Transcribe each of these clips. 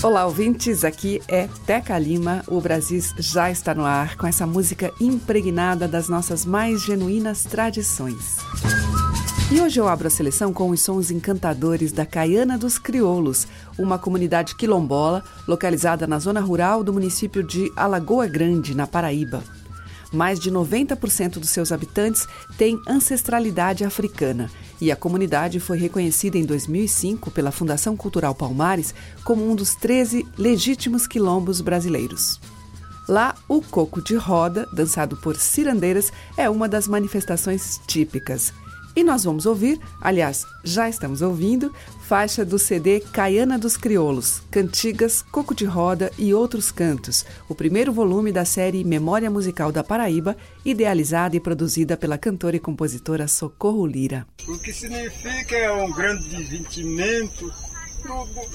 Olá, ouvintes. Aqui é Teca Lima. O Brasis já está no ar com essa música impregnada das nossas mais genuínas tradições. E hoje eu abro a seleção com os sons encantadores da Caiana dos Crioulos, uma comunidade quilombola localizada na zona rural do município de Alagoa Grande, na Paraíba. Mais de 90% dos seus habitantes têm ancestralidade africana e a comunidade foi reconhecida em 2005 pela Fundação Cultural Palmares como um dos 13 legítimos quilombos brasileiros. Lá, o coco de roda, dançado por cirandeiras, é uma das manifestações típicas. E nós vamos ouvir, aliás, já estamos ouvindo, faixa do CD Caiana dos Crioulos, Cantigas, Coco de Roda e Outros Cantos, o primeiro volume da série Memória Musical da Paraíba, idealizada e produzida pela cantora e compositora Socorro Lira. O que significa é um grande divertimento,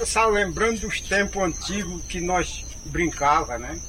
só lembrando dos tempos antigos que nós brincava, né?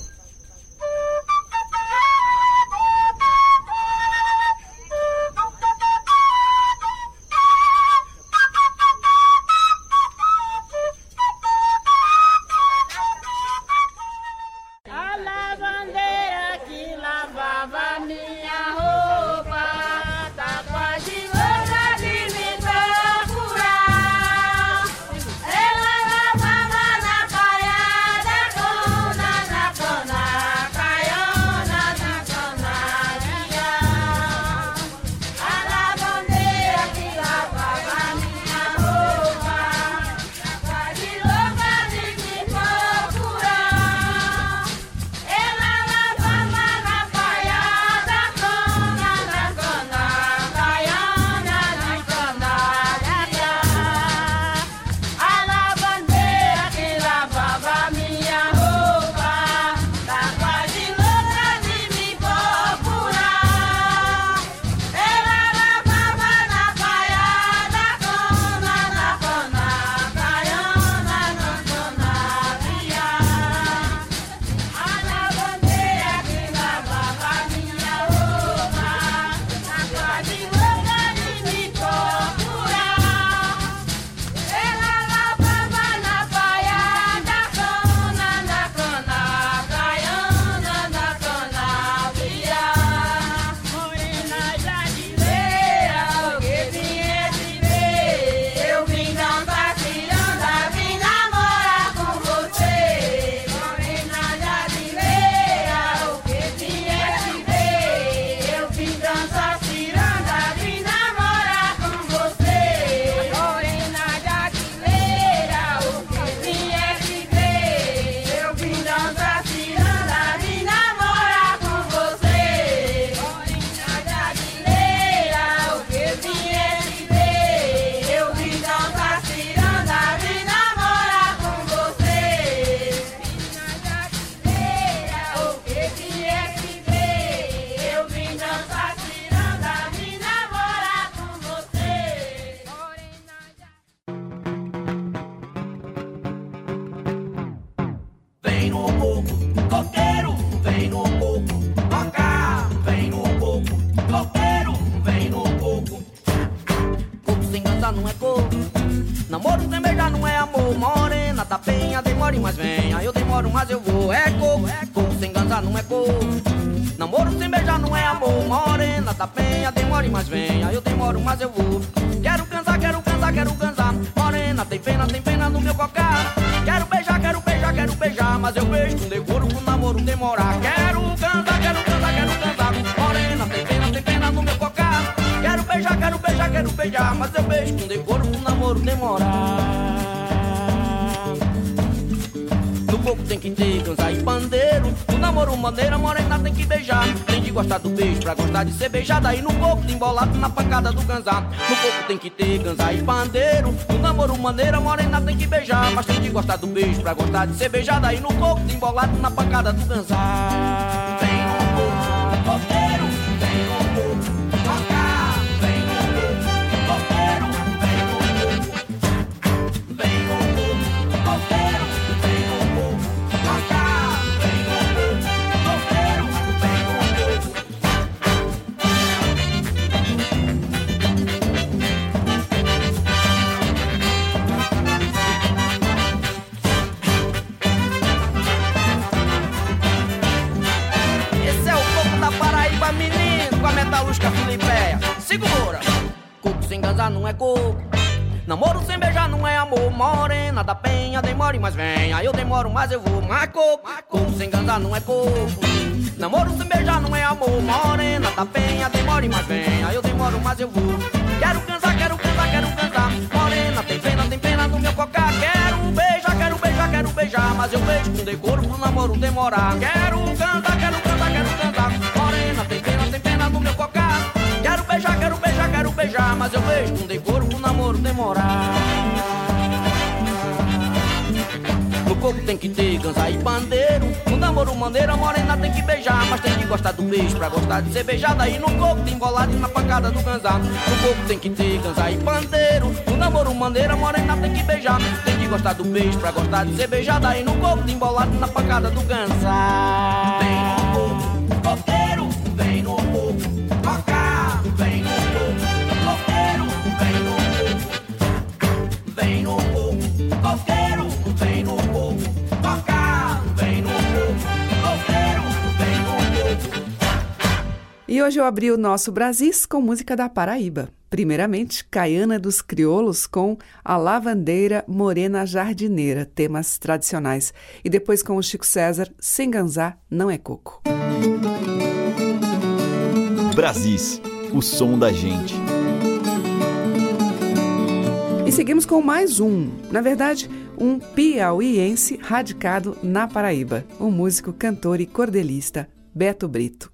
Embolado na pancada do ganzá. No corpo tem que ter ganzá e pandeiro. No namoro maneira, morena tem que beijar. Mas tem que gostar do beijo pra gostar de ser beijada e no corpo embolado na pancada do ganzá. Não é coco. Namoro sem beijar não é amor, morena da penha, demore, mas venha. Eu demoro, mas eu vou, mas coco. Coco sem ganzar não é coco. Namoro sem beijar não é amor, morena da penha, demore, mas venha. Eu demoro, mas eu vou. Quero cansar, quero cansar, quero cansar. Morena, tem pena, tem pena no meu cocá. Quero beijar, quero beijar, quero beijar. Mas eu beijo com decoro pro namoro demorar. Quero cantar, beijar. Mas eu beijo com decoro pro namoro demorar. No corpo tem que ter ganza e pandeiro. No namoro maneira, morena tem que beijar. Mas tem que gostar do beijo pra gostar de ser beijada. E no corpo tem embolado e na pancada do ganza. No corpo tem que ter ganza e pandeiro. No namoro maneira, morena tem que beijar. Tem que gostar do beijo pra gostar de ser beijada. E no corpo tem embolado e na pancada do ganza. E hoje eu abri o nosso Brasis com música da Paraíba. Primeiramente, Caiana dos Crioulos com A Lavandeira Morena Jardineira, temas tradicionais. E depois com o Chico César, Sem Ganzar Não é Coco. Brasis, o som da gente. E seguimos com mais um, na verdade, um piauiense radicado na Paraíba, o músico, cantor e cordelista Beto Brito.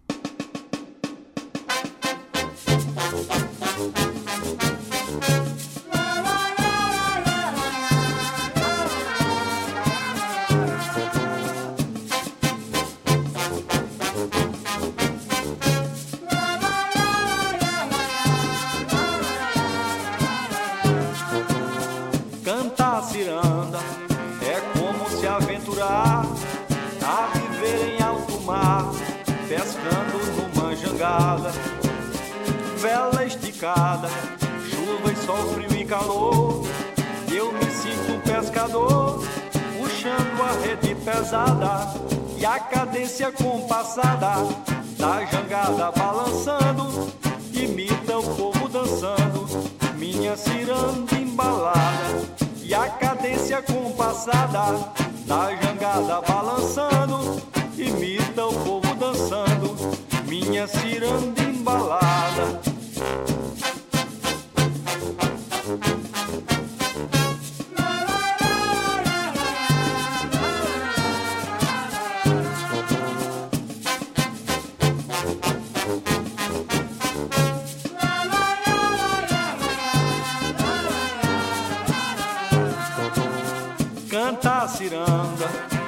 Cadência compassada ciranda,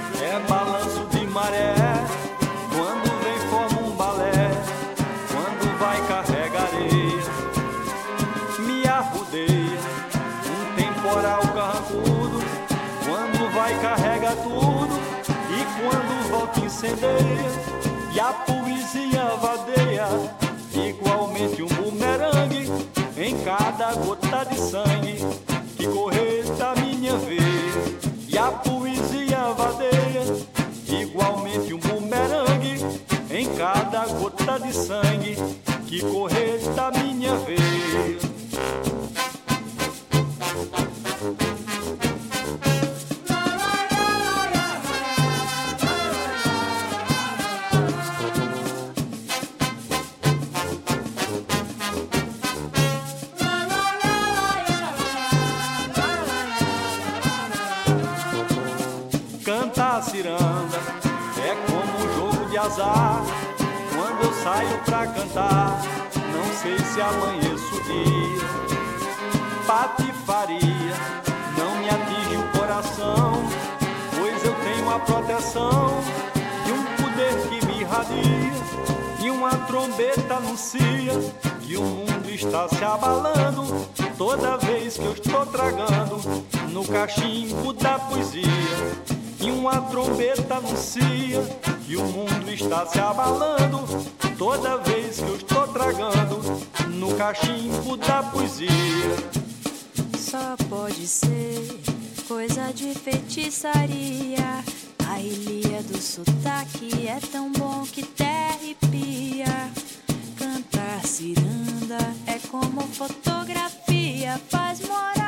saio pra cantar, não sei se amanheço o dia. Patifaria não me atinge o coração, pois eu tenho a proteção de um poder que me irradia. E uma trombeta anuncia que o mundo está se abalando toda vez que eu estou tragando no cachimbo da poesia. E uma trombeta anuncia que o mundo está se abalando toda vez que eu estou tragando no cachimbo da poesia. Só pode ser coisa de feitiçaria. A ilha do sotaque é tão bom que terripia. Cantar ciranda é como fotografia, faz morada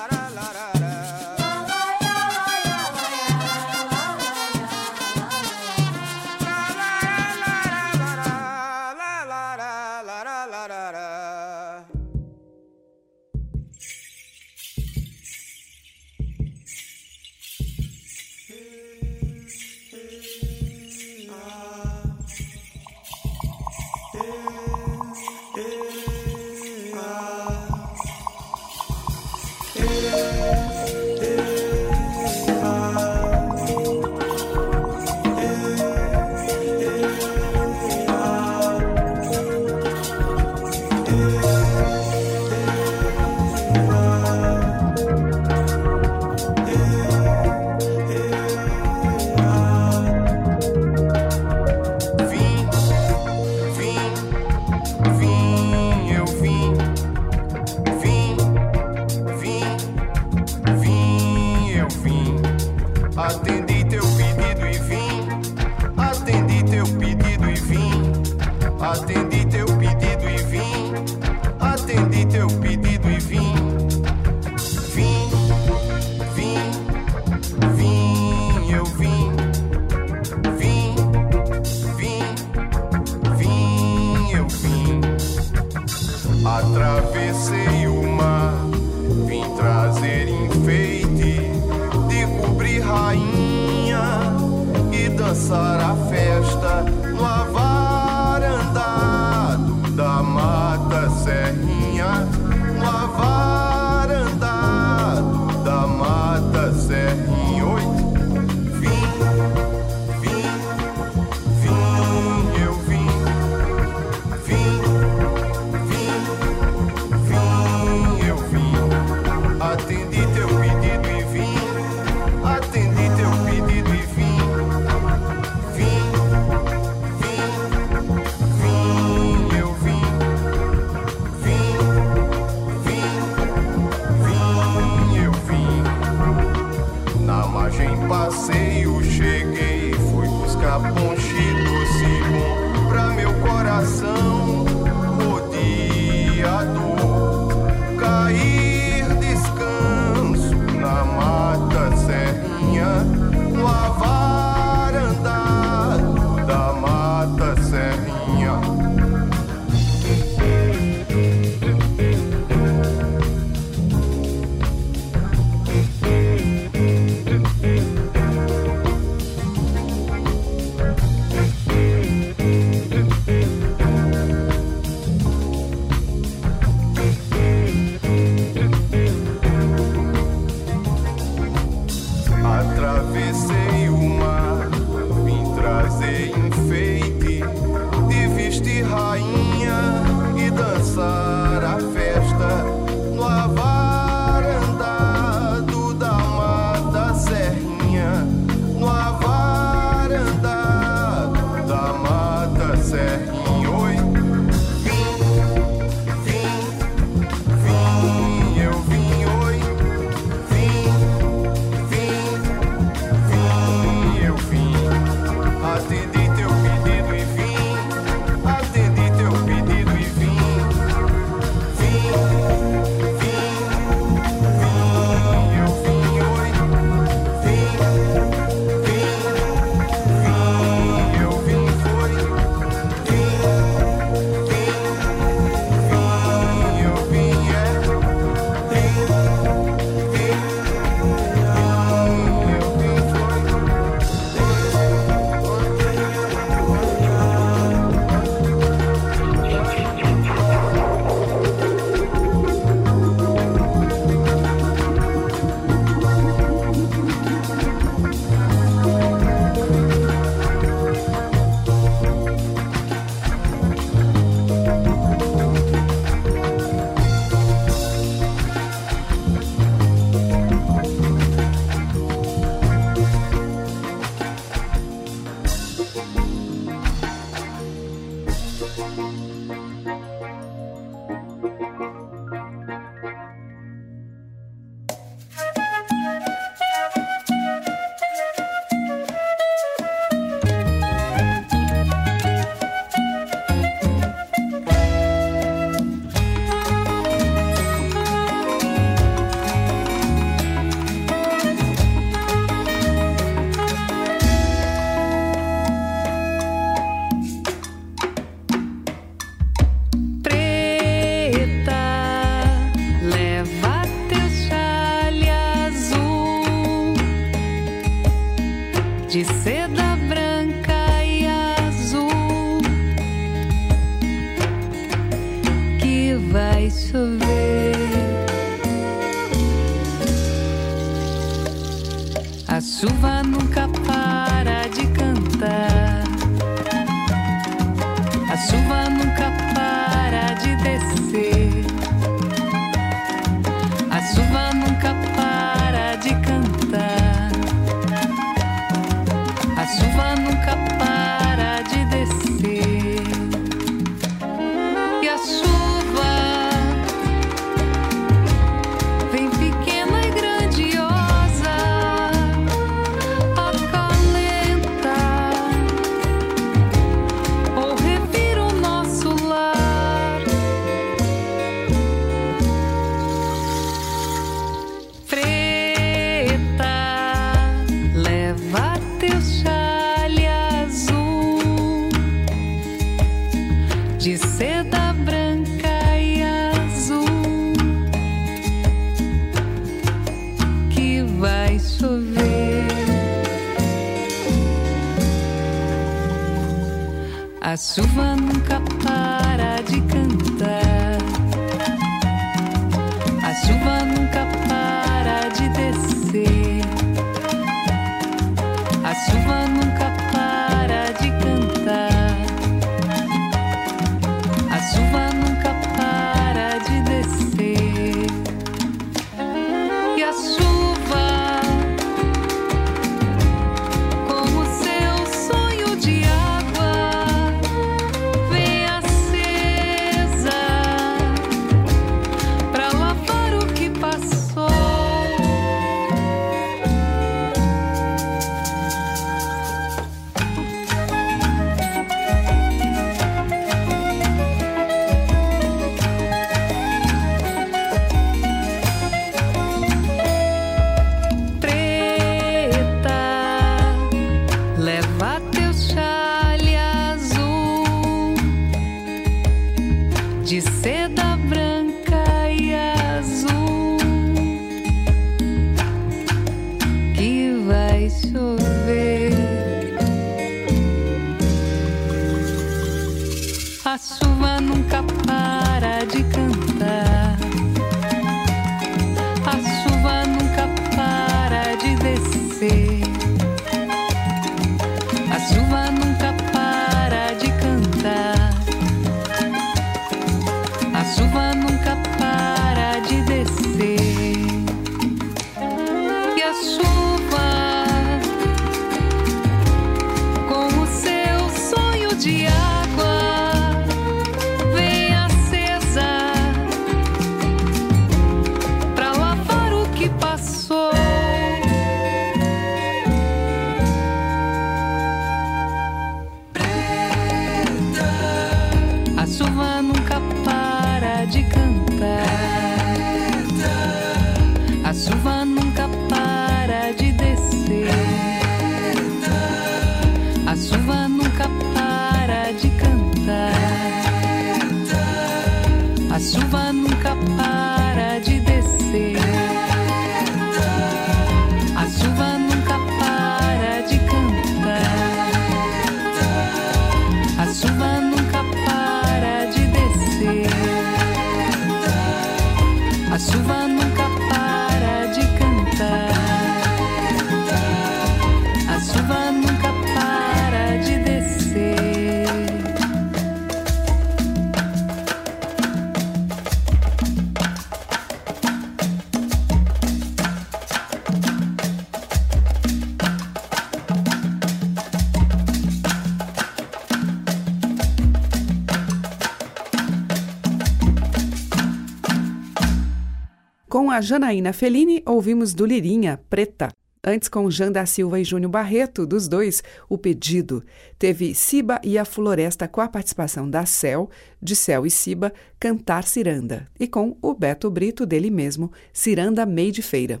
Com a Janaína Fellini, ouvimos do Lirinha, Preta. Antes, com Jean da Silva e Júnior Barreto, dos dois, o pedido. Teve Siba e a Floresta com a participação da Cel, de Cel e Siba, cantar Ciranda. E com o Beto Brito, dele mesmo, Ciranda Meio de Feira.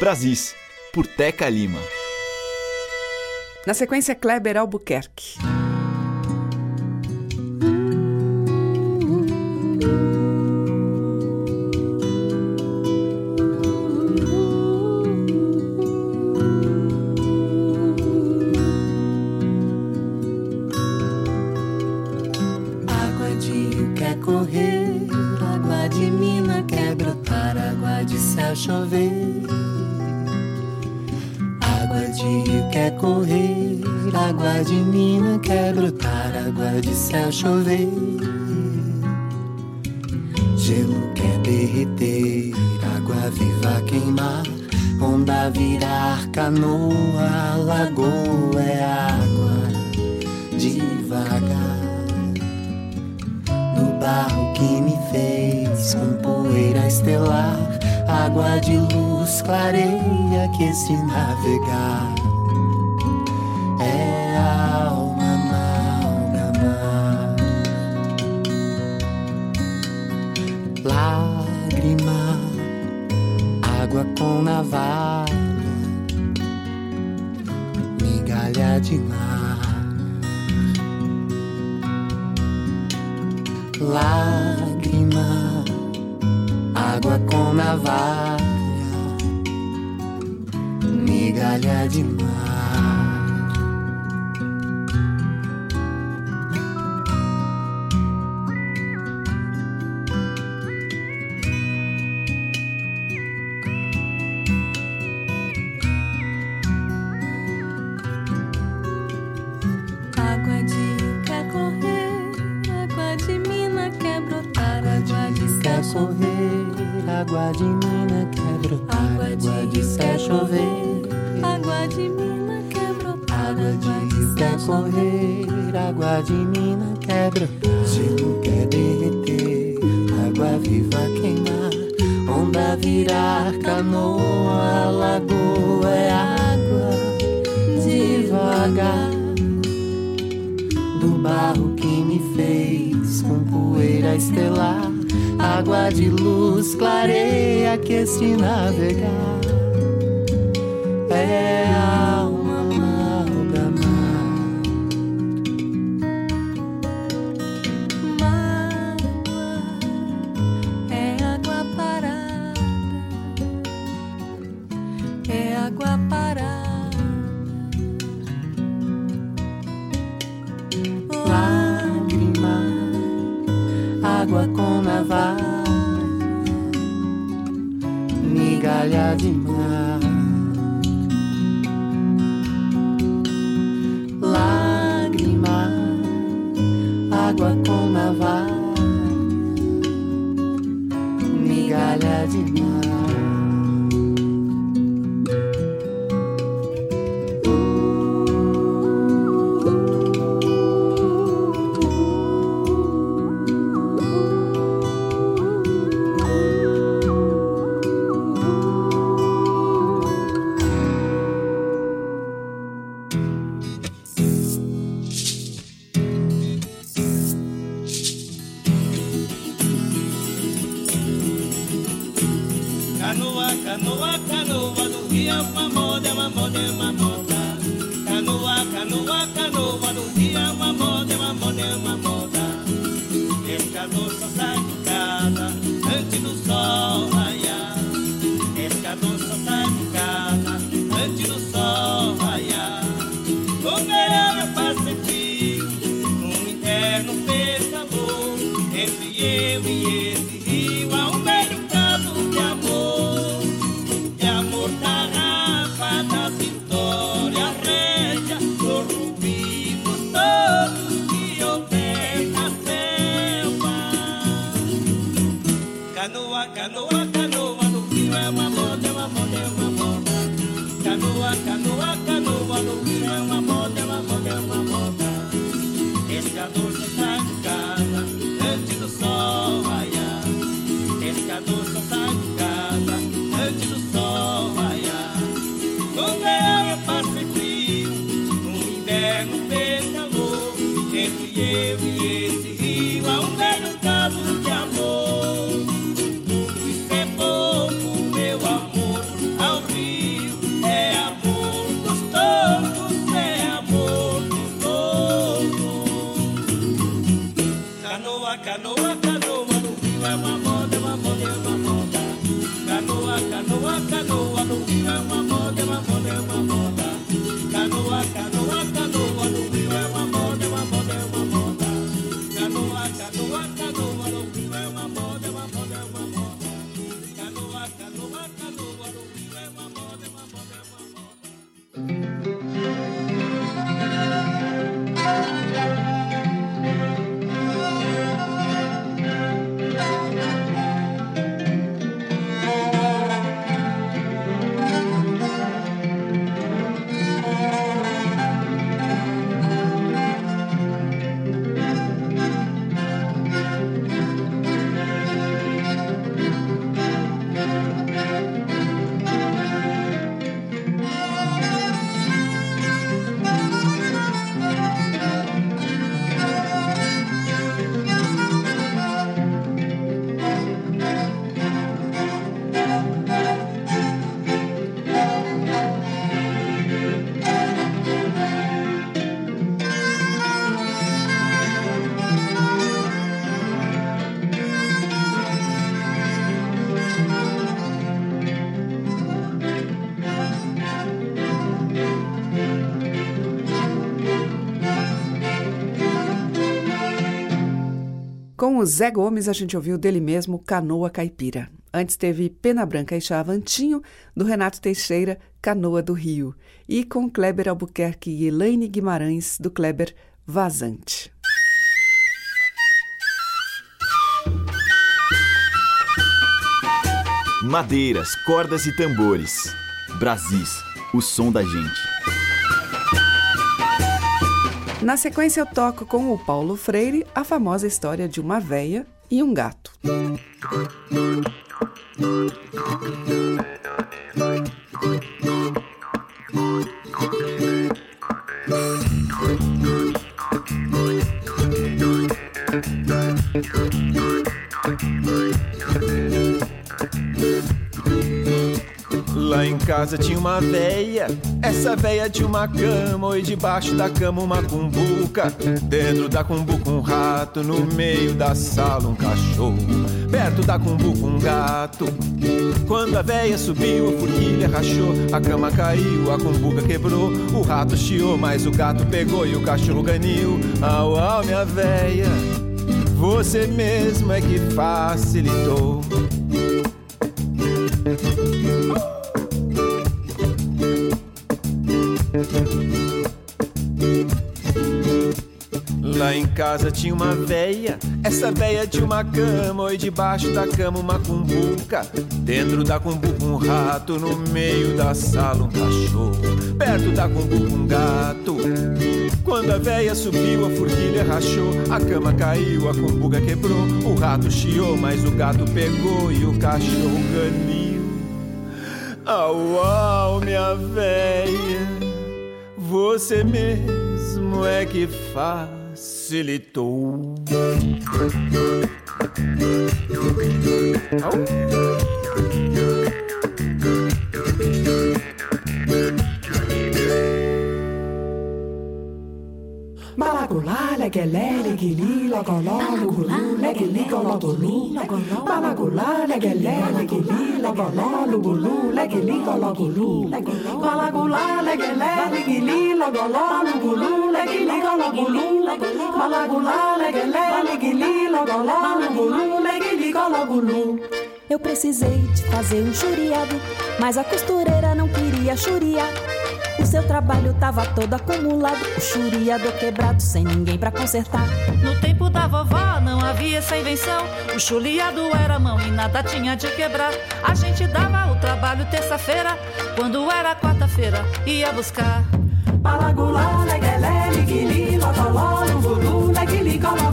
Brasis, por Teca Lima. Na sequência, Kleber Albuquerque. achevé. água com navalha, migalha de mar. se navegar. Com o Zé Gomes, a gente ouviu dele mesmo Canoa Caipira. Antes teve Pena Branca e Chavantinho, do Renato Teixeira, Canoa do Rio. E com Kleber Albuquerque e Elaine Guimarães, do Kleber Vazante. Madeiras, cordas e tambores. Brasis, o som da gente. Na sequência, eu toco com o Paulo Freire a famosa história de uma véia e um gato. Lá em casa tinha uma véia, essa véia tinha uma cama, e debaixo da cama uma cumbuca. Dentro da cumbuca um rato, no meio da sala um cachorro. Perto da cumbuca um gato. Quando a véia subiu, a forquilha rachou, a cama caiu, a cumbuca quebrou. O rato chiou, mas o gato pegou e o cachorro ganiu. Au, au, minha véia, você mesmo é que facilitou. Casa tinha uma véia, essa véia tinha uma cama, e debaixo da cama uma cumbuca. Dentro da cumbuca um rato, no meio da sala um cachorro. Perto da cumbuca um gato. Quando a véia subiu, a forquilha rachou, a cama caiu, a cumbuca quebrou. O rato chiou, mas o gato pegou e o cachorro ganiu. Au, au, minha véia, você mesmo é que facilitou. Malagulá, leguelé, leguili, logoló, lugulu, leguili, gologulu. Malagulá, leguelé, leguili, logoló, lugulu, leguili, gologulu. Malagulá, leguelé, leguili, logoló, lugulu, leguili, gologulu. Malagulá, leguelé, leguili, logoló, lugulu, leguili, gologulu. Eu precisei de fazer um churiado, mas a costureira não queria churiar. O seu trabalho tava todo acumulado, o churiado quebrado, sem ninguém pra consertar. No tempo da vovó não havia essa invenção. O chuliado era mão e nada tinha de quebrar. A gente dava o trabalho terça-feira, quando era quarta-feira, ia buscar. Malagulá, leguelé, liguili, logoló, lugulu, leguili, gologulu.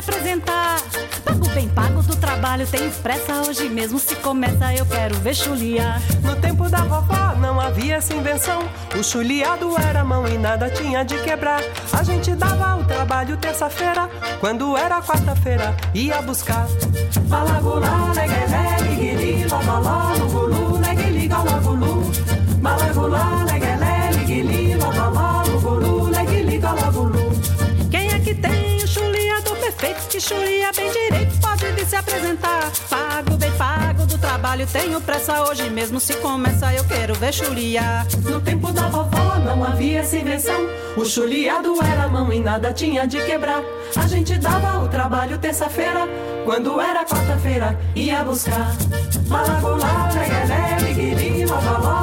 Apresentar? Pago bem pago do trabalho, tenho pressa hoje mesmo se começa eu quero ver chuliar. No tempo da vovó não havia essa invenção. O chuliado era mão e nada tinha de quebrar. A gente dava o trabalho terça-feira, quando era quarta-feira, ia buscar. Malagulá, leguelé, liguili, logoló, lugulu, leguili, gologulu. Malagulá, leguelé, chulia bem direito pode vir se apresentar? Pago bem pago do trabalho, tenho pressa hoje mesmo se começa eu quero ver chuliar. No tempo da vovó não havia invenção. O chuliado era mão e nada tinha de quebrar. A gente dava o trabalho terça-feira, quando era quarta-feira, ia buscar. Malagulá, leguelé, liguili, logoló,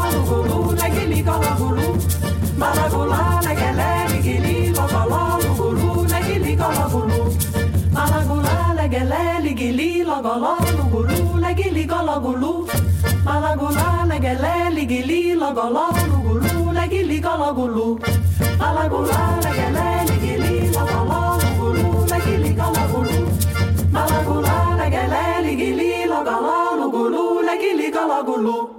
logoló, lugulu, leguili, gologulu. Malagulá, leguelé, liguili, logoló, lugulu, leguili, gologulu. Malagulá, leguelé, liguili, logoló, lugulu, leguili, gologulu. Malagulá, leguelé, liguili, logoló, lugulu, leguili, gologulu.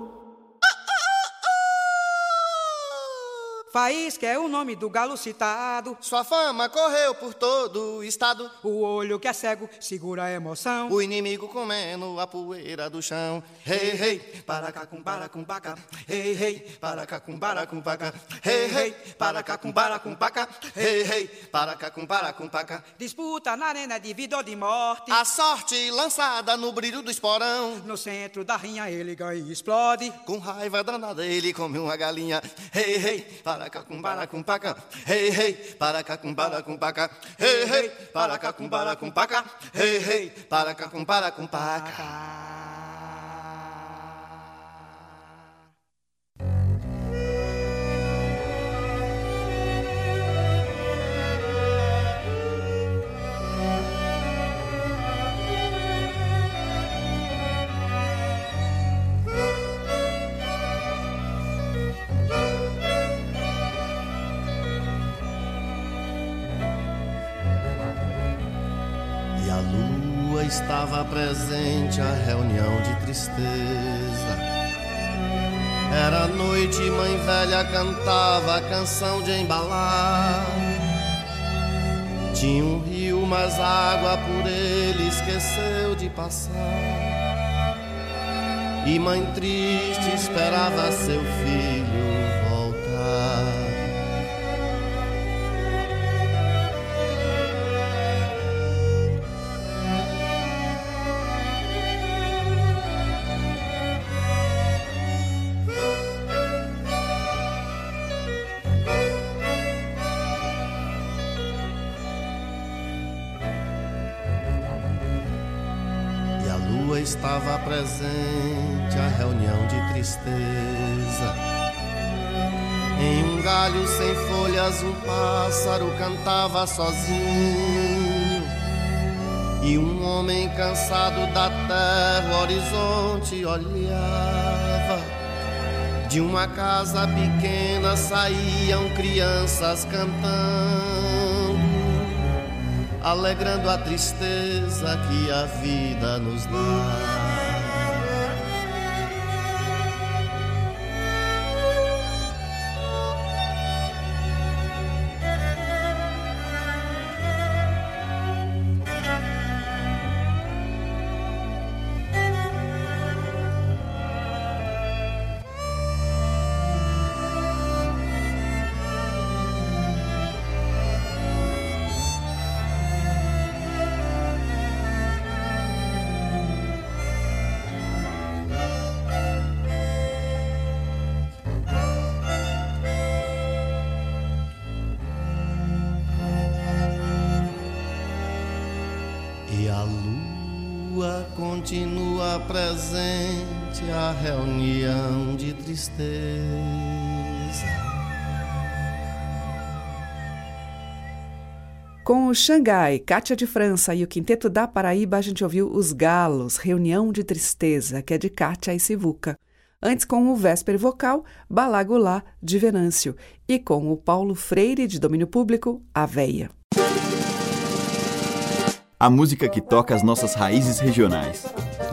Faísca é o nome do galo citado. Sua fama correu por todo o estado. O olho que é cego segura a emoção. O inimigo comendo a poeira do chão. Rei, rei, para cá com para com paca. Rei, rei, para cá com para com paca. Rei, rei, para cá com para com paca. Rei, rei, com paca. Disputa na arena de vida ou de morte. A sorte lançada no brilho do esporão. No centro da rinha ele ganha e explode. Com raiva danada ele come uma galinha. Rei, rei, para cá com para com paca. Rei, rei, para cá com para com paca. Rei, rei, para cá com para com paca. Rei, rei, para cá com para com paca. Estava presente à reunião de tristeza. Era noite, mãe velha cantava a canção de embalar. Tinha um rio, mas a água por ele esqueceu de passar. E mãe triste esperava seu filho presente à reunião de tristeza. Em um galho sem folhas, um pássaro cantava sozinho. E um homem cansado da terra, o horizonte olhava. De uma casa pequena saíam crianças cantando alegrando a tristeza que a vida nos dá. Continua presente à reunião de tristeza. Com o Xangai, Cátia de França e o Quinteto da Paraíba, a gente ouviu Os Galos, Reunião de Tristeza, que é de Cátia e Sivuca. Antes, com o Vésper Vocal, Balagulá, de Venâncio. E com o Paulo Freire, de domínio público, A Veia. A música que toca as nossas raízes regionais.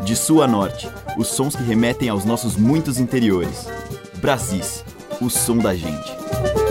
De sul a norte, os sons que remetem aos nossos muitos interiores. Brasis, o som da gente.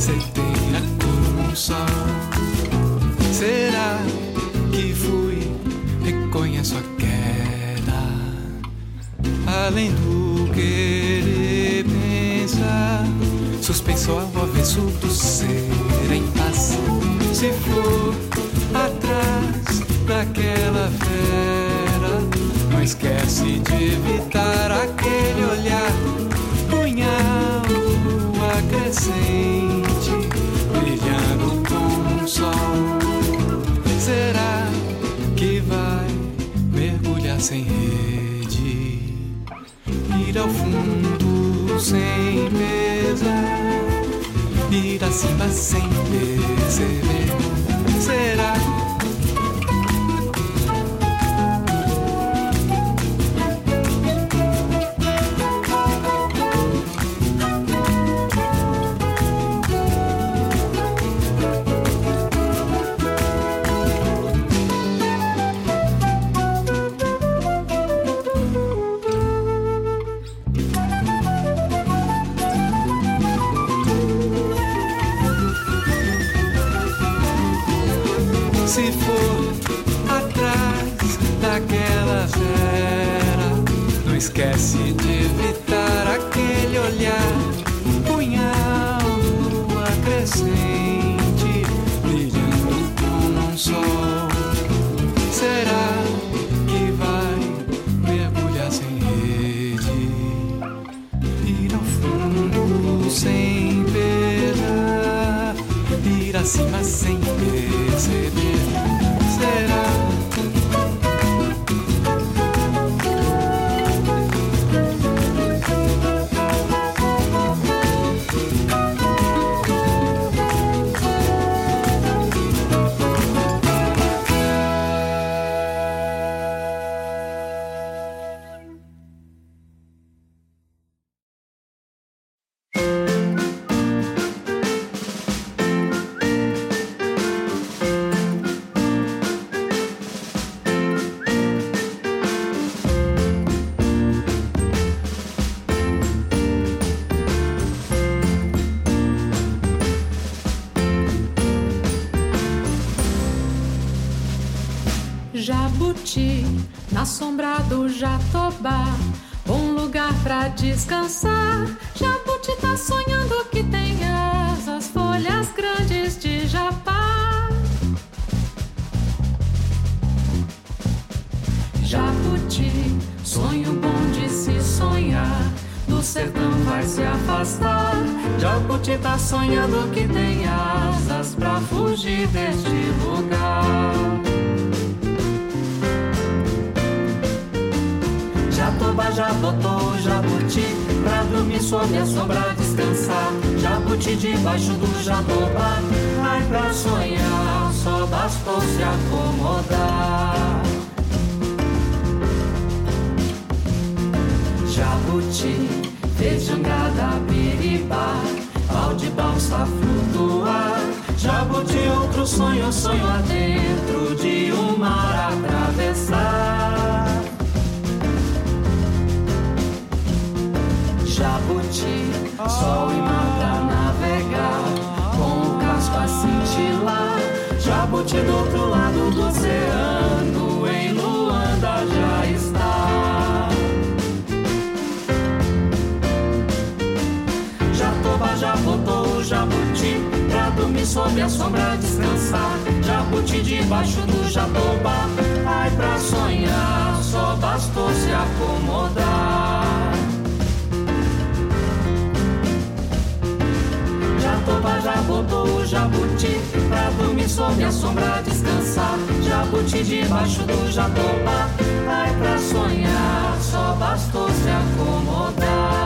Certeira como um sol? Será que fui? Reconheço a queda, além do querer pensar, suspenso ao avesso do ser em paz. Se for atrás daquela fera, não esquece de evitar sem pesar? ir acima sem perceber. Cima sem perceber. Do Jatobá, um lugar pra descansar. Jabuti tá sonhando que tem asas, folhas grandes de japá. Jabuti, sonho bom de se sonhar. Do sertão vai se afastar. Jabuti tá sonhando que tem asas pra fugir deste lugar. Já o jabuti Pra dormir sob a sombra descansar. Jabuti debaixo do jatoba Ai pra sonhar Só bastou se acomodar. Jabuti Fez jangada biribá Pau de balsa flutuar Jabuti outro sonho Sonho adentro de um mar atravessar Do outro lado do oceano, em Luanda já está. Jatoba já botou o jabuti, pra dormir sob a sombra descansar. Jabuti debaixo do jatoba, ai pra sonhar, só bastou se acomodar. Jatoba já botou o jabuti Pra dormir sob a sombra descansar Jabuti debaixo do jatoba Ai pra sonhar Só bastou se acomodar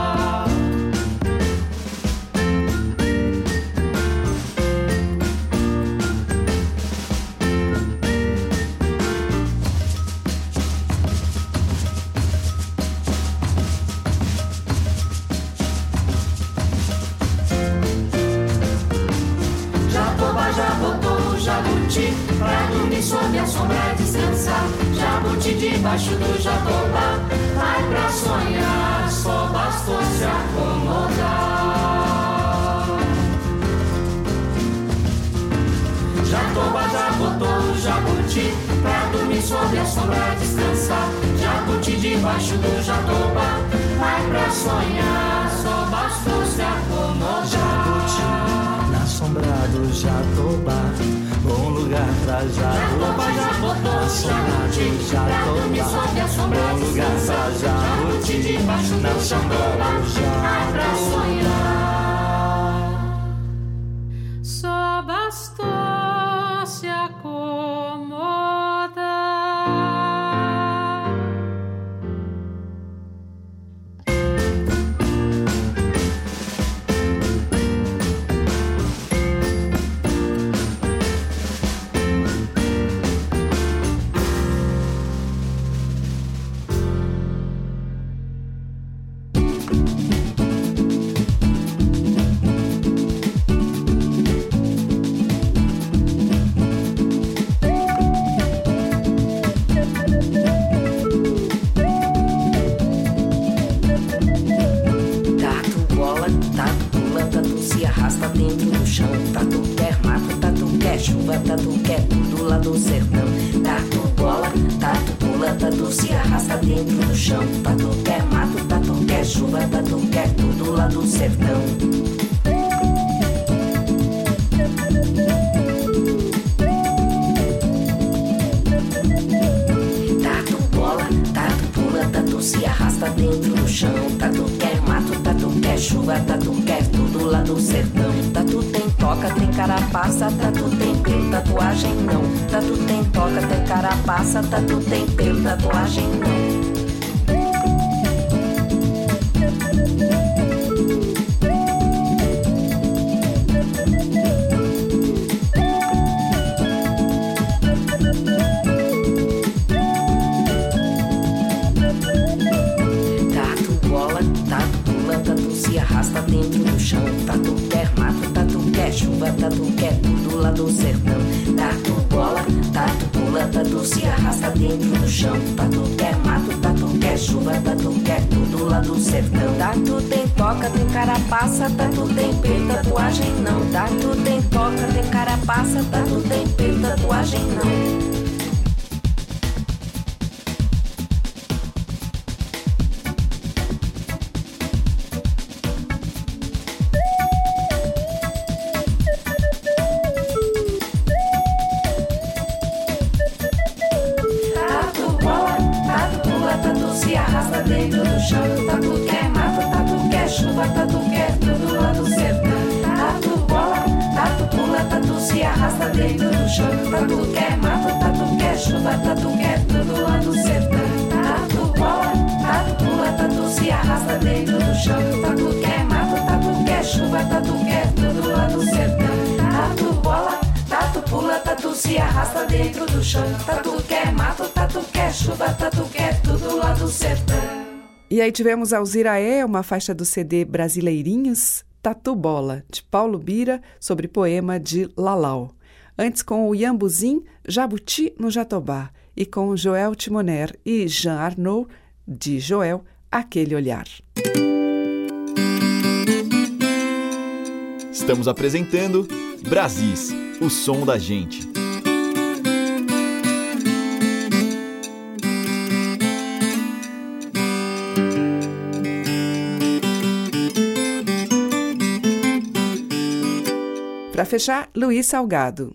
debaixo do jatoba Ai pra sonhar Só bastou se acomodar. Jatoba já botou o jabuti Pra dormir sob a sombra descansar. Jabuti debaixo do jatoba Ai pra sonhar Só bastou se acomodar. Jabuti na sombra do Jatobá, lugar pra Jatobá. Na sombra do Jatobá, bom lugar pra Jabuti. Na sombra do Jatobá. Só arrasta dentro do chão. Tatu quer mato, tatu quer chuva, tatu quer tudo lá do sertão. Tatu bola, tatu pula, tatu se arrasta dentro do chão. Tatu quer mato, tatu quer chuva, tatu quer tudo lá do sertão. Tatu bola, tatu pula, tatu se arrasta dentro do chão. Tatu quer mato, tatu quer chuva, tatu quer do sertão. Tatu tem toque toca, tem carapaça, tatu tem pelo, tatuagem não. Tatu tem toca, tem carapaça, tatu tem pelo, tatuagem não. Sertão. Tatu tem toca, tem carapaça, tatu tem pelo, tatuagem não. Tatu tem toca, tem carapaça, tatu tem pelo, tatuagem não. Aí tivemos Alziraé, uma faixa do CD Brasileirinhos, Tatu Bola, de Paulo Bira, sobre poema de Lalau. Antes com o Iambuzim, Jabuti no Jatobá, e com Joel Timoner e Jean Arnaud, de Joel, Aquele Olhar. Estamos apresentando Brasis, o som da gente. Fechar, Luiz Salgado.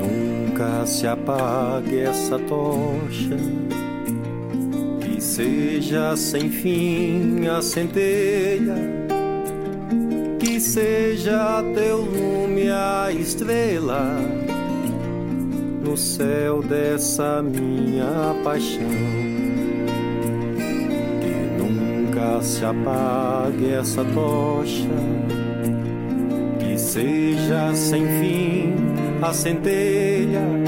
Nunca se apague essa tocha, que seja sem fim a centelha, que seja teu lume a estrela no céu dessa minha paixão. Que nunca se apague essa tocha, que seja sem fim a centelha,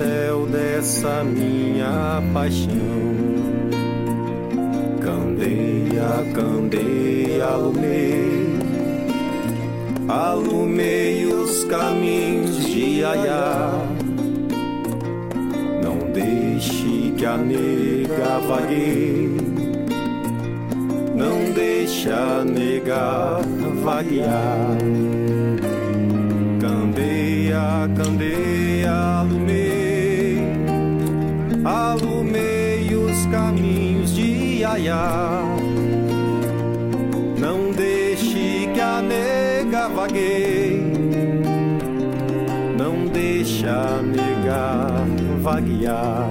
céu dessa minha paixão. Candeia, candeia, alumei, alumei os caminhos de Aiá. Não deixe que a nega vagueie não deixa negar vaguear. Os caminhos de Iaiá. Não deixe que a nega vagueie, não deixa negar vaguear.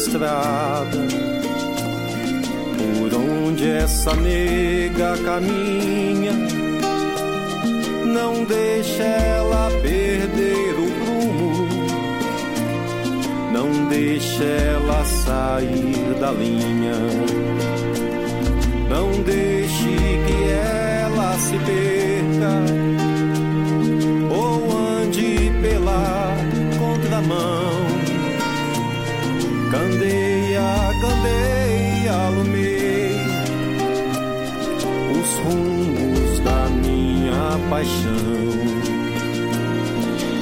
Estrada por onde essa nega caminha. Não deixa ela perder o prumo, não deixa ela sair da linha. Não deixe que ela se perca Candeia, alumei os rumos da minha paixão.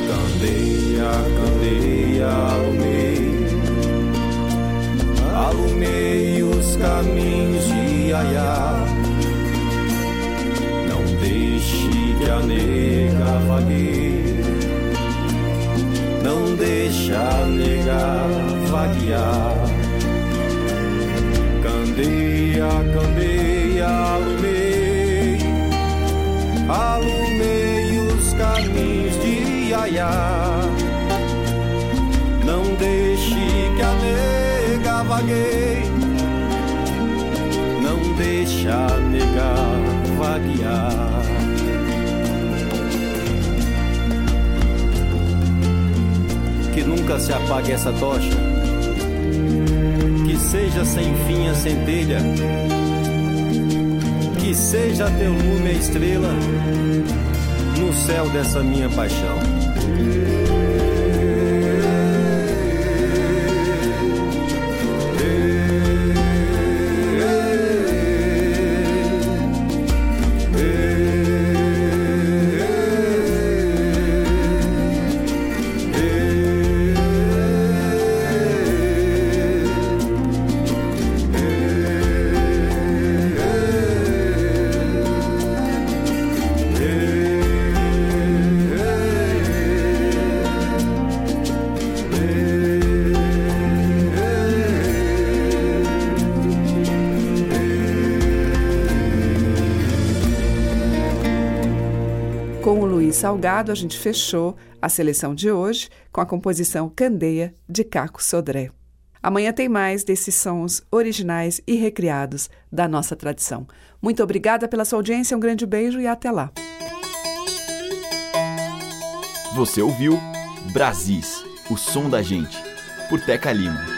Candeia, candeia, alumei, alumei os caminhos de Aiá. Não deixe que a nega vagueie, não deixa a nega vaguear. Candeia, candeia, alumei, alumei os caminhos de Iaiá. Não deixe que a nega vagueie, não deixa a nega vaguear. Que nunca se apague essa tocha, seja sem fim a centelha, que seja teu lume a estrela no céu dessa minha paixão. Salgado, a gente fechou a seleção de hoje com a composição Candeia de Caco Sodré. Amanhã tem mais desses sons originais e recriados da nossa tradição. Muito obrigada pela sua audiência, um grande beijo e até lá. Você ouviu Brasis, o som da gente, por Teca Lima.